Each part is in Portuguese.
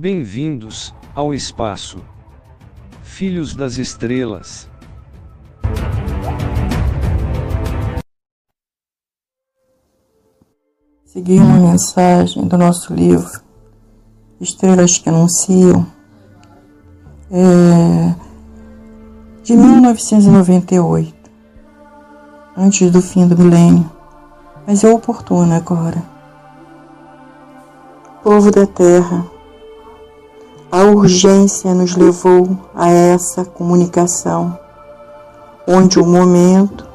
Bem-vindos ao espaço. Filhos das estrelas. Segui uma mensagem do nosso livro Estrelas que Anunciam, é, de 1998, antes do fim do milênio, mas é oportuna agora. Povo da Terra, a urgência nos levou a essa comunicação, onde o momento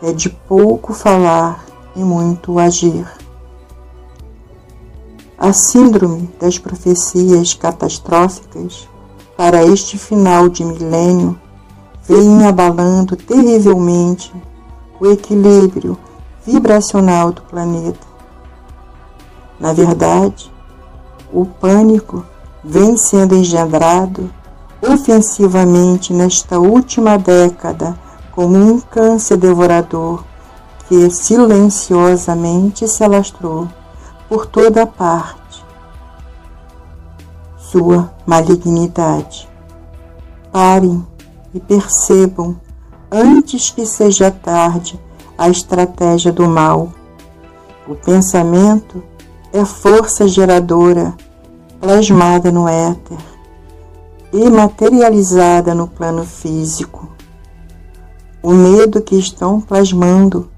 é de pouco falar e muito agir. A síndrome das profecias catastróficas para este final de milênio vem abalando terrivelmente o equilíbrio vibracional do planeta. Na verdade, o pânico vem sendo engendrado ofensivamente nesta última década como um câncer devorador que silenciosamente se alastrou por toda parte. Sua malignidade. Parem e percebam, antes que seja tarde, a estratégia do mal. O pensamento é força geradora plasmada no éter e materializada no plano físico. O medo que estão plasmando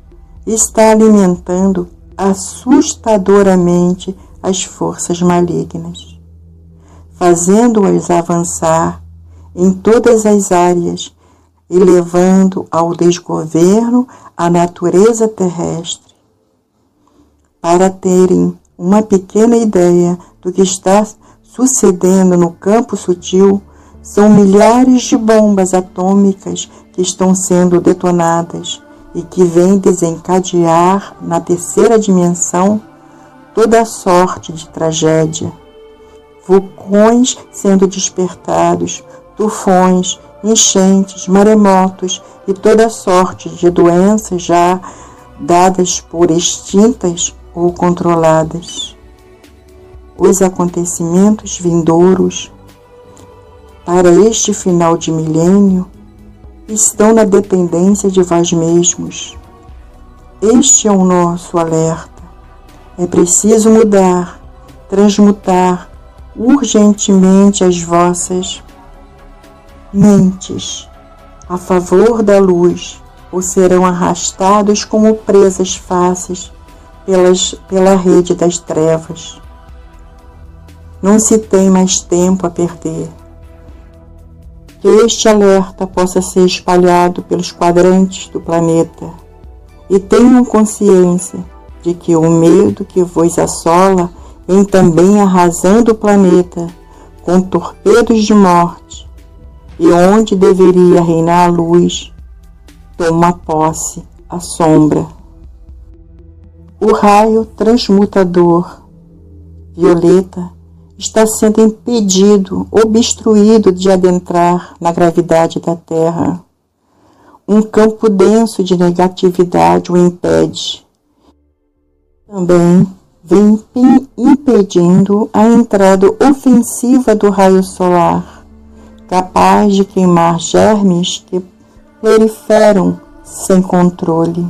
está alimentando assustadoramente as forças malignas, fazendo-as avançar em todas as áreas e levando ao desgoverno a natureza terrestre. Para terem uma pequena ideia do que está sucedendo no campo sutil, são milhares de bombas atômicas que estão sendo detonadas e que vêm desencadear na terceira dimensão toda sorte de tragédia. Vulcões sendo despertados, tufões, enchentes, maremotos e toda sorte de doenças já dadas por extintas ou controladas. Os acontecimentos vindouros para este final de milênio estão na dependência de vós mesmos. Este é o nosso alerta. É preciso mudar, transmutar urgentemente as vossas mentes a favor da luz, ou serão arrastados como presas fáceis pelas, pela rede das trevas. Não se tem mais tempo a perder. Que este alerta possa ser espalhado pelos quadrantes do planeta e tenham consciência de que o medo que vos assola vem também arrasando o planeta com torpedos de morte e onde deveria reinar a luz, toma posse a sombra. O raio transmutador violeta está sendo impedido, obstruído de adentrar na gravidade da Terra. Um campo denso de negatividade o impede. Também vem impedindo a entrada ofensiva do raio solar, capaz de queimar germes que proliferam sem controle.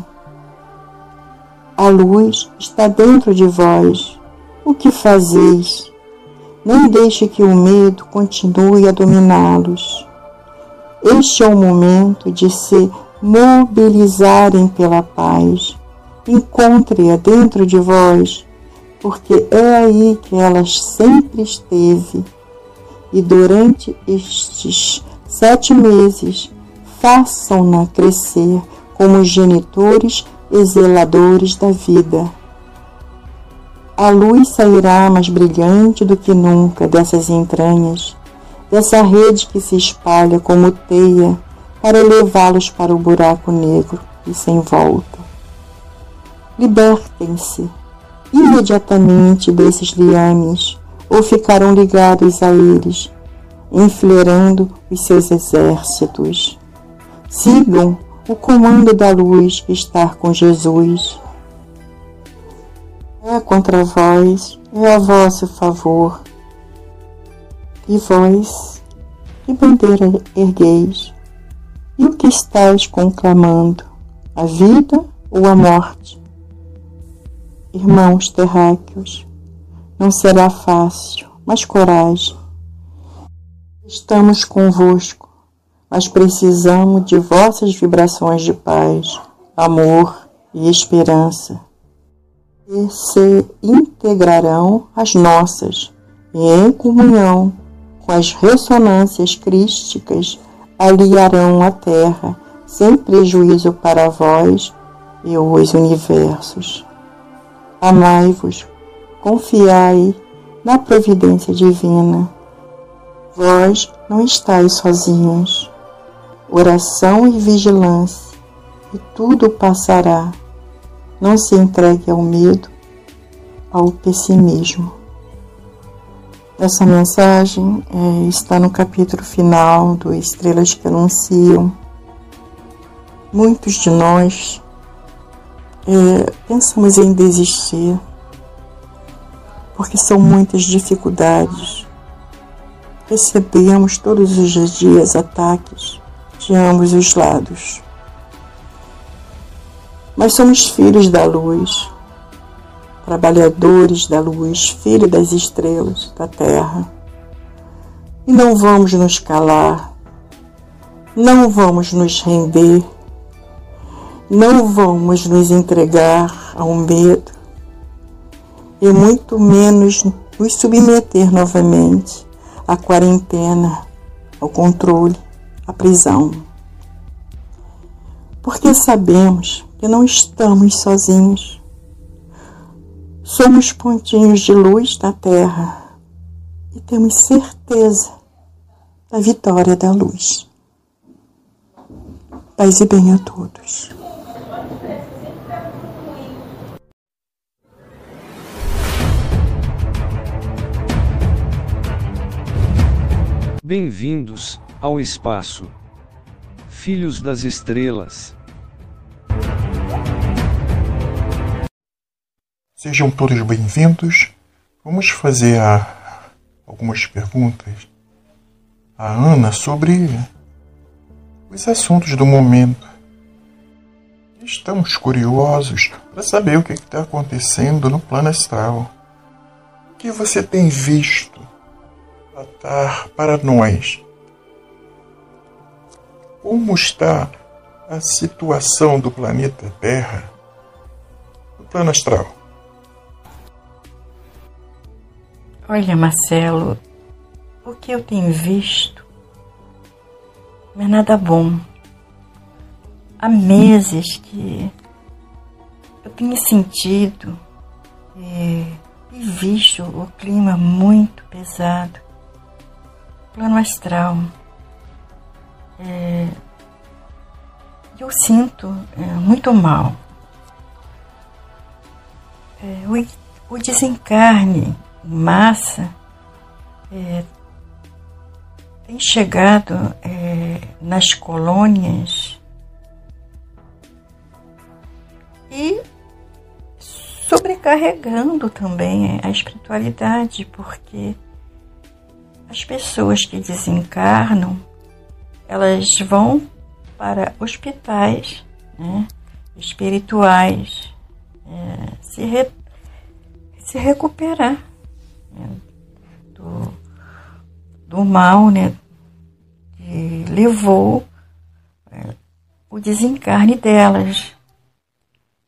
A luz está dentro de vós. O que fazeis? Não deixe que o medo continue a dominá-los. Este é o momento de se mobilizarem pela paz. Encontre-a dentro de vós, porque é aí que ela sempre esteve. E durante estes sete meses, façam-na crescer como genitores e zeladores da vida. A luz sairá mais brilhante do que nunca dessas entranhas, dessa rede que se espalha como teia para levá-los para o buraco negro e sem volta. Libertem-se imediatamente desses liames ou ficarão ligados a eles, enfileirando os seus exércitos. Sigam o comando da luz estar com Jesus. É contra vós, é a vosso favor. E vós, que bandeira ergueis? E o que estáis conclamando? A vida ou a morte? Irmãos terráqueos, não será fácil, mas coragem. Estamos convosco, mas precisamos de vossas vibrações de paz, amor e esperança, e se integrarão às nossas, e em comunhão com as ressonâncias crísticas aliarão a terra, sem prejuízo para vós e os universos. Amai-vos, confiai na providência divina. Vós não estáis sozinhos. Oração e vigilância, e tudo passará. Não se entregue ao medo, ao pessimismo. Essa mensagem é, está no capítulo final do Estrelas que Anunciam. Muitos de nós é, pensamos em desistir, porque são muitas dificuldades. Recebemos todos os dias ataques de ambos os lados. Mas somos filhos da luz trabalhadores da luz, filho das estrelas da terra. E não vamos nos calar, não vamos nos render, não vamos nos entregar ao medo e muito menos nos submeter novamente à quarentena, ao controle, à prisão. Porque sabemos que não estamos sozinhos Somos pontinhos de luz na Terra e temos certeza da vitória da luz. Paz e bem a todos. Bem-vindos ao espaço. Filhos das estrelas. Sejam todos bem-vindos. Vamos fazer a, algumas perguntas à Ana sobre os assuntos do momento. Estamos curiosos para saber o que está acontecendo no plano astral. O que você tem visto para nós? Como está a situação do planeta Terra no plano astral? Olha, Marcelo, o que eu tenho visto não é nada bom. Há meses que eu tenho sentido e, e visto o clima muito pesado, plano astral. É, eu sinto é, muito mal. É, o, o desencarne massa é, tem chegado é, nas colônias e sobrecarregando também a espiritualidade, porque as pessoas que desencarnam elas vão para hospitais né, espirituais é, se, re, se recuperar do, do mal, né, que levou é, o desencarne delas.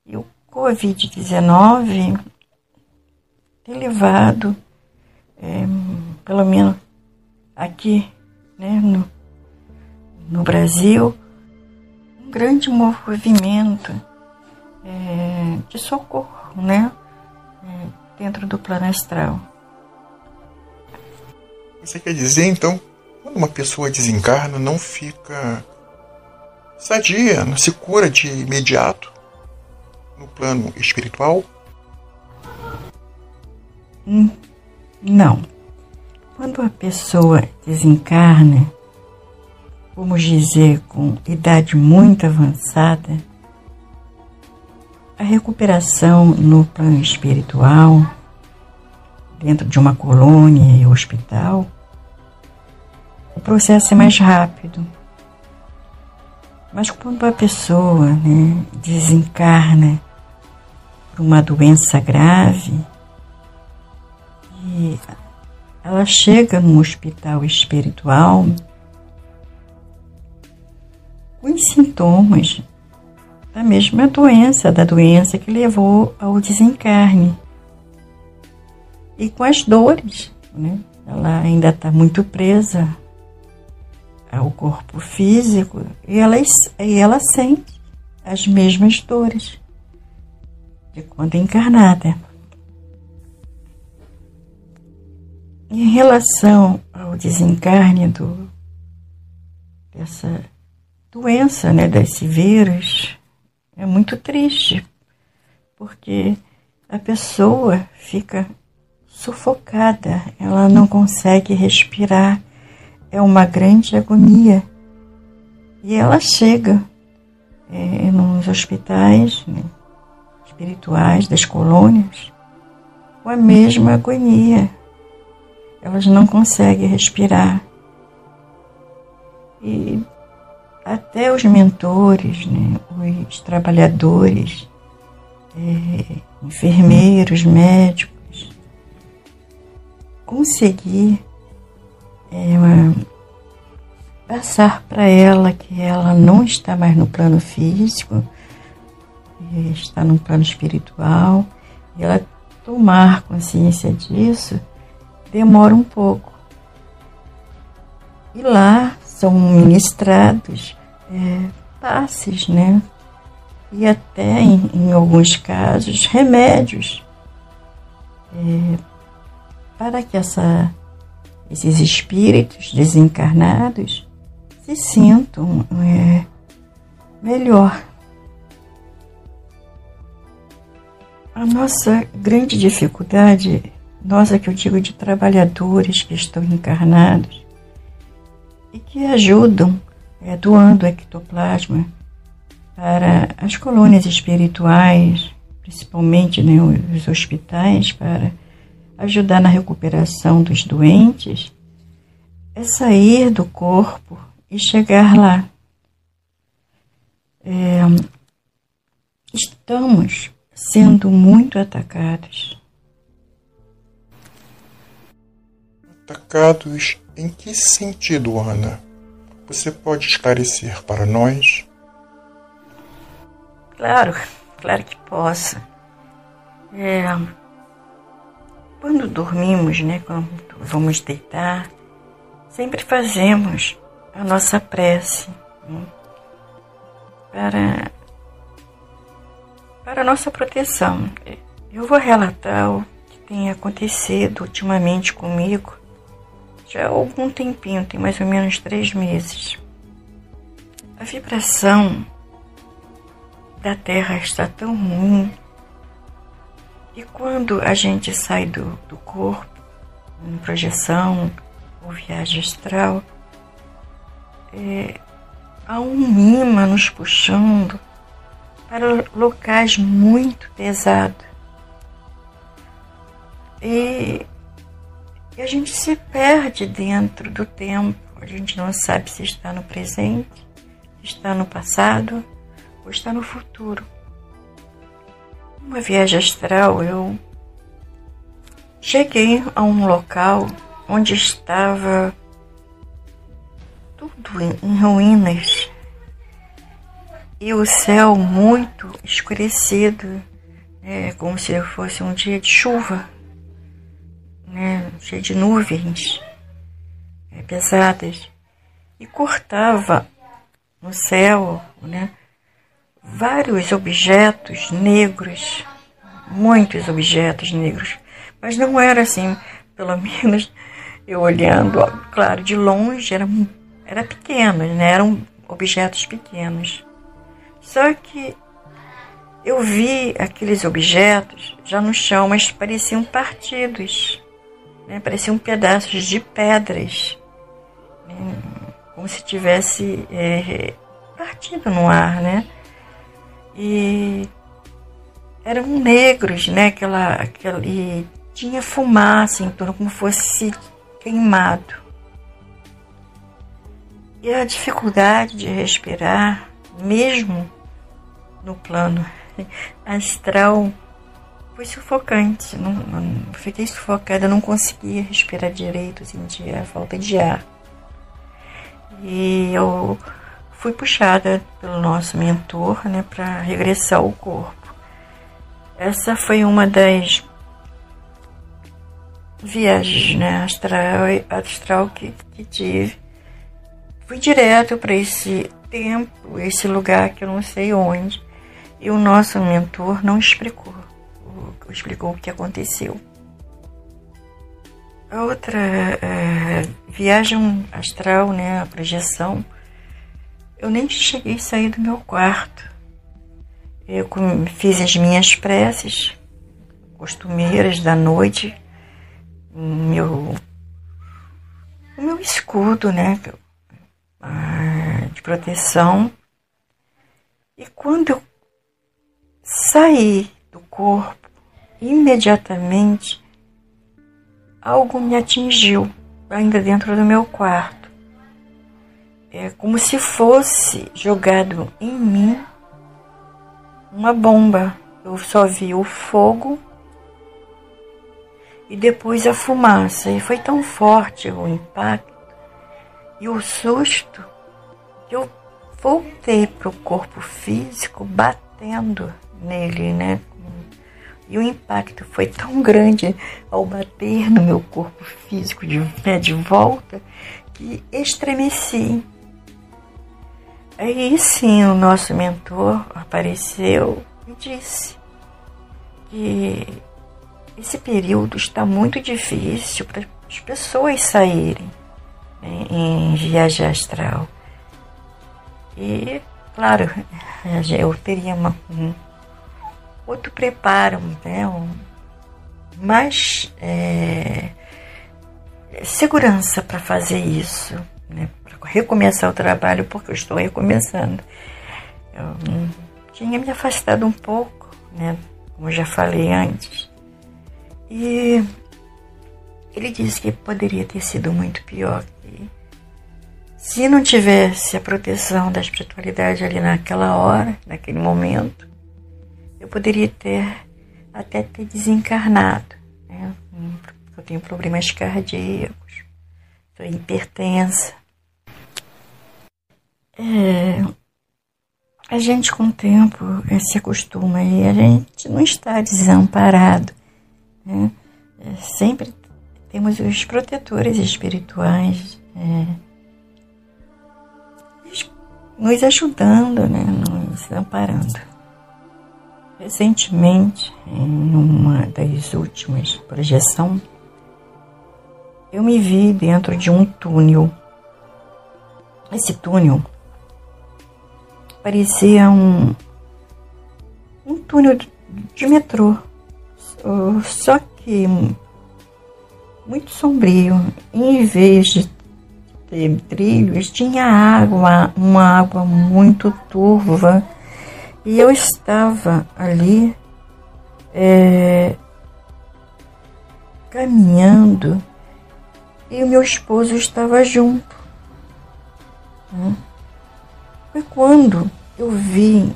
E o Covid-19 tem levado, é, pelo menos aqui né, no, no Brasil, um grande movimento é, de socorro né, é, dentro do plano astral. Você quer dizer, então, quando uma pessoa desencarna, não fica sadia, não se cura de imediato no plano espiritual? Hum, não. Quando a pessoa desencarna, vamos dizer, com idade muito avançada, a recuperação no plano espiritual, dentro de uma colônia e hospital, o processo é mais rápido. Mas quando a pessoa né, desencarna por uma doença grave, ela chega num hospital espiritual os sintomas da mesma doença, da doença que levou ao desencarne. E com as dores, né? Ela ainda está muito presa ao corpo físico e ela, e ela sente as mesmas dores de quando encarnada. Em relação ao desencarne do, dessa doença, né, desse vírus, é muito triste, porque a pessoa fica sufocada, ela não consegue respirar, é uma grande agonia. E ela chega é, nos hospitais né, espirituais das colônias com a mesma agonia. Elas não conseguem respirar. E até os mentores, né, os trabalhadores, é, enfermeiros, médicos, conseguir é, passar para ela que ela não está mais no plano físico, está no plano espiritual, e ela tomar consciência disso demora um pouco. E lá são ministrados é, passes, né? E até, em, em alguns casos, remédios é, para que essa, esses espíritos desencarnados se sintam é, melhor. A nossa grande dificuldade, nossa que eu digo de trabalhadores que estão encarnados e que ajudam é, doando ectoplasma para as colônias espirituais, principalmente né, os hospitais, para ajudar na recuperação dos doentes é sair do corpo e chegar lá. É, estamos sendo muito atacados. Atacados em que sentido, Ana? Você pode esclarecer para nós? Claro, claro que posso. É, quando dormimos, né, quando vamos deitar, sempre fazemos a nossa prece né, para, para a nossa proteção. Eu vou relatar o que tem acontecido ultimamente comigo já há algum tempinho, tem mais ou menos três meses. A vibração da Terra está tão ruim e quando a gente sai do, do corpo, em projeção ou viagem astral, é, há um imã nos puxando para locais muito pesados. E, e a gente se perde dentro do tempo, a gente não sabe se está no presente, se está no passado ou está no futuro. Uma viagem astral, eu cheguei a um local onde estava tudo em ruínas. E o céu muito escurecido, né, como se fosse um dia de chuva, né, cheio de nuvens é, pesadas, e cortava no céu né, vários objetos negros, muitos objetos negros, mas não era assim, pelo menos eu olhando, claro, de longe era, era pequeno, né? eram objetos pequenos. Só que eu vi aqueles objetos já no chão, mas pareciam partidos, né? pareciam pedaços de pedras, né? como se tivesse é, partido no ar, né? e eram negros, né? Aquela, aquela, e tinha fumaça em torno, como fosse queimado. E a dificuldade de respirar, mesmo no plano astral, foi sufocante. Não, não, fiquei sufocada, não conseguia respirar direito, sentia falta de ar. E eu fui puxada pelo nosso mentor né, para regressar ao corpo. Essa foi uma das viagens né, astral, astral que, que tive. Fui direto para esse tempo, esse lugar que eu não sei onde, e o nosso mentor não explicou explicou o que aconteceu. A outra é, viagem astral, né, a projeção, eu nem cheguei a sair do meu quarto. Eu fiz as minhas preces costumeiras da noite, meu, o meu escudo, né, de proteção. E quando eu saí do corpo, imediatamente algo me atingiu, ainda dentro do meu quarto. É como se fosse jogado em mim uma bomba. Eu só vi o fogo e depois a fumaça. E foi tão forte o impacto e o susto que eu voltei para o corpo físico batendo nele, né? E o impacto foi tão grande ao bater no meu corpo físico de pé de volta que estremeci. Aí sim o nosso mentor apareceu e disse que esse período está muito difícil para as pessoas saírem né, em viagem astral. E, claro, eu teria uma, um outro preparo, né? Um, mais é, segurança para fazer isso, né? para recomeçar o trabalho, porque eu estou recomeçando. Eu tinha me afastado um pouco, né? como já falei antes. E ele disse que poderia ter sido muito pior. Que se não tivesse a proteção da espiritualidade ali naquela hora, naquele momento, eu poderia ter até ter desencarnado. Né? Eu tenho problemas cardíacos, sou hipertensa. É, a gente com o tempo é, se acostuma e a gente não está desamparado. Né? É, sempre temos os protetores espirituais é, nos ajudando, né? nos amparando. Recentemente, em uma das últimas projeções, eu me vi dentro de um túnel. Esse túnel parecia um, um túnel de, metrô, só que muito sombrio. Em vez de ter trilhos, tinha água, uma água muito turva e eu estava ali é, caminhando e o meu esposo estava junto. Né? Foi quando eu vi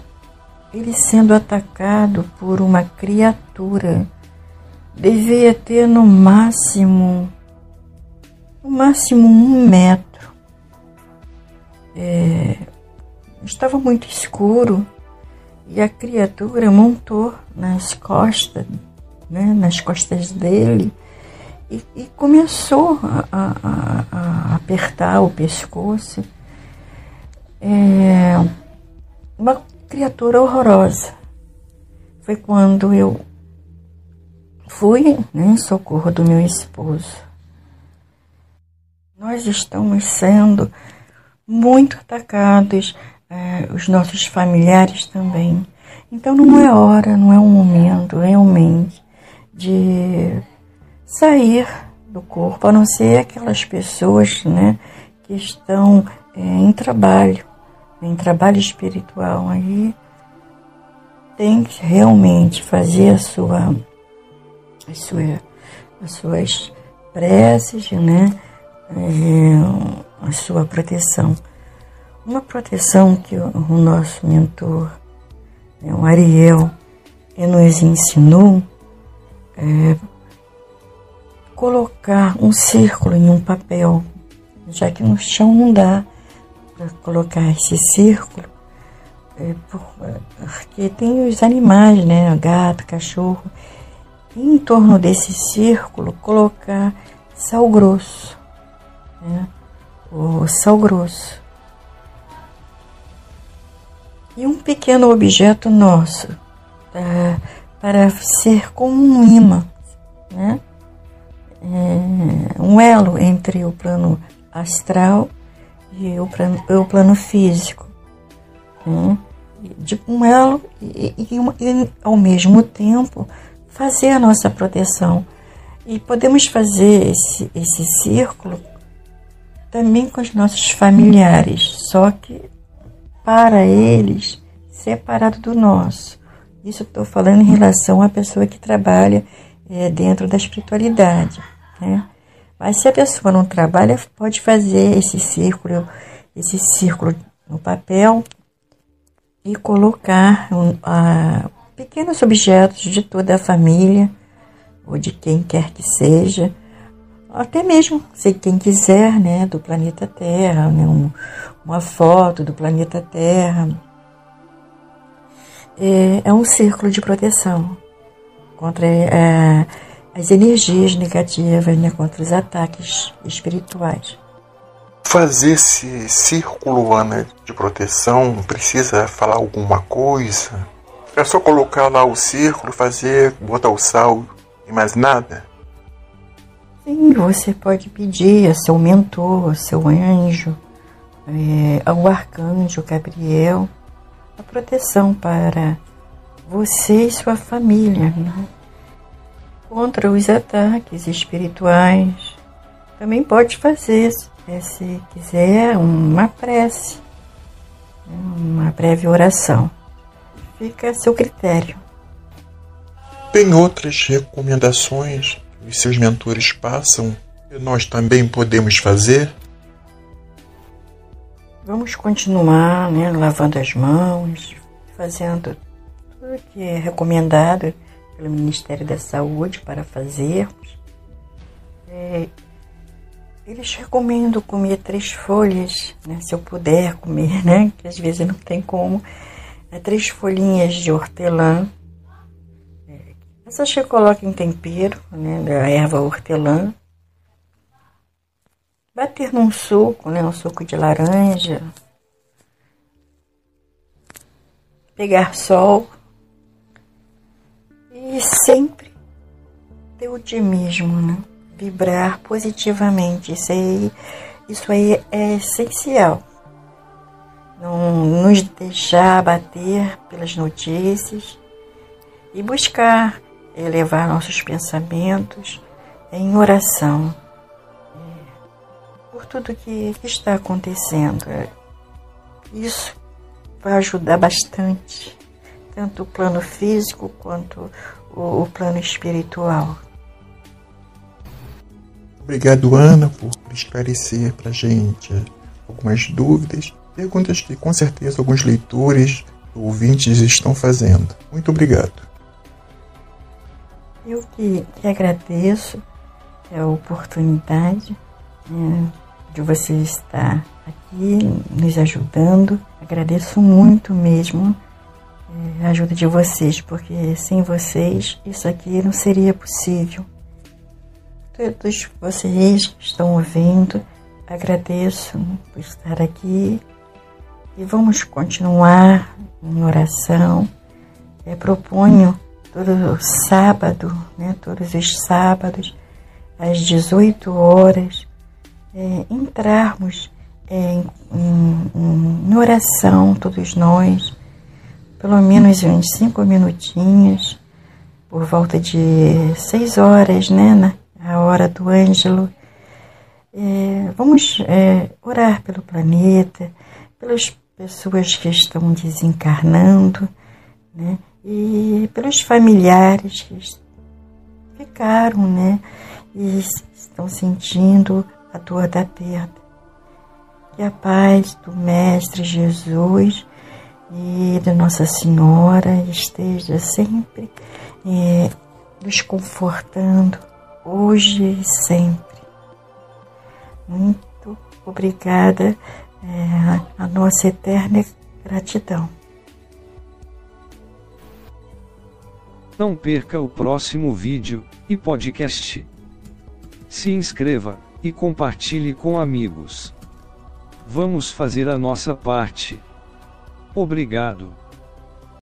ele sendo atacado por uma criatura. Devia ter no máximo, no máximo um metro. É, estava muito escuro e a criatura montou nas costas, né, nas costas dele, e, e começou a, a, a, apertar o pescoço. É uma criatura horrorosa. Foi quando eu fui né, em socorro do meu esposo. Nós estamos sendo muito atacados é, os nossos familiares também. Então não é hora, não é um momento realmente de sair do corpo, a não ser aquelas pessoas né, que estão é, em trabalho, em trabalho espiritual. Aí tem que realmente fazer a sua, a sua, as suas preces, né, é, a sua proteção Uma proteção que o, nosso mentor, né, o Ariel, nos ensinou é colocar um círculo em um papel, já que no chão não dá para colocar esse círculo, é, porque tem os animais, né, gato, cachorro, e em torno desse círculo colocar sal grosso, né, o sal grosso. E um pequeno objeto nosso, para, para ser como um imã, né? É, um elo entre o plano astral e o plano, o plano físico. Né? De um elo e, e, e, ao mesmo tempo fazer a nossa proteção. E podemos fazer esse, esse círculo também com os nossos familiares, só que para eles separado do nosso. Isso estou falando em relação à pessoa que trabalha é, dentro da espiritualidade. Né? Mas se a pessoa não trabalha, pode fazer esse círculo, esse círculo no papel e colocar um, a, pequenos objetos de toda a família ou de quem quer que seja, até mesmo se quem quiser, né, do planeta Terra, né, um, uma foto do planeta Terra. É, é um círculo de proteção contra é, as energias negativas, né, contra os ataques espirituais. Fazer esse círculo, Ana, de proteção, precisa falar alguma coisa? É só colocar lá o círculo, fazer, botar o sal e mais nada? Sim, você pode pedir a seu mentor, a seu anjo, é, ao arcanjo Gabriel, a proteção para você e sua família. Né? contra os ataques espirituais. Também pode fazer, se quiser, uma prece, né, uma breve oração. Fica a seu critério. Tem outras recomendações os seus mentores passam nós também podemos fazer? Vamos continuar né, lavando as mãos, fazendo tudo que é recomendado pelo Ministério da Saúde para fazermos. É, eles recomendam comer três folhas, né, se eu puder comer, né, que às vezes não tem como. É, três folhinhas de hortelã. É, essas que coloca em tempero, né, da erva hortelã. Bater num suco, né, um suco de laranja. Pegar sol e sempre ter otimismo, né? Vibrar positivamente. Isso aí, isso aí é essencial. Não nos deixar abater pelas notícias e buscar elevar nossos pensamentos em oração é, por tudo que, que está acontecendo. Isso vai ajudar bastante, tanto o plano físico quanto o, o plano espiritual. Obrigado, Ana, por esclarecer para gente algumas dúvidas, perguntas que com certeza alguns leitores, ouvintes estão fazendo. Muito obrigado. Eu que, que agradeço a oportunidade né, de você estar aqui nos ajudando. Agradeço muito mesmo a ajuda de vocês, porque sem vocês isso aqui não seria possível. Todos vocês estão ouvindo, agradeço por estar aqui e vamos continuar em oração. É, proponho todo sábado, né, todos os sábados, às 18 horas, é, entrarmos é, em, em, em oração, todos nós pelo menos uns cinco minutinhos, por volta de seis horas, né, na a hora do Ângelo. É, vamos é, orar pelo planeta, pelas pessoas que estão desencarnando, né, e pelos familiares que ficaram, né, e estão sentindo a dor da perda. Que a paz do Mestre Jesus e da Nossa Senhora esteja sempre é, nos confortando, hoje e sempre. Muito obrigada, é, a nossa eterna gratidão. Não perca o próximo vídeo e podcast. Se inscreva e compartilhe com amigos. Vamos fazer a nossa parte. Obrigado.